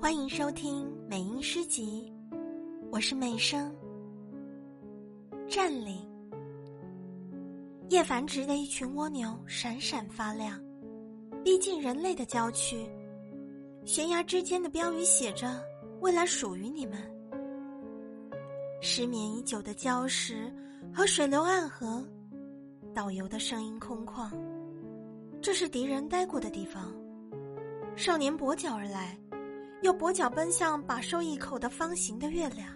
欢迎收听美音诗集，我是美声。占领叶繁殖的一群蜗牛闪闪发亮，逼近人类的郊区。悬崖之间的标语写着：“未来属于你们。”失眠已久的礁石和水流暗河，导游的声音空旷。这是敌人待过的地方。少年跛脚而来。又跛脚奔向把收一口的方形的月亮。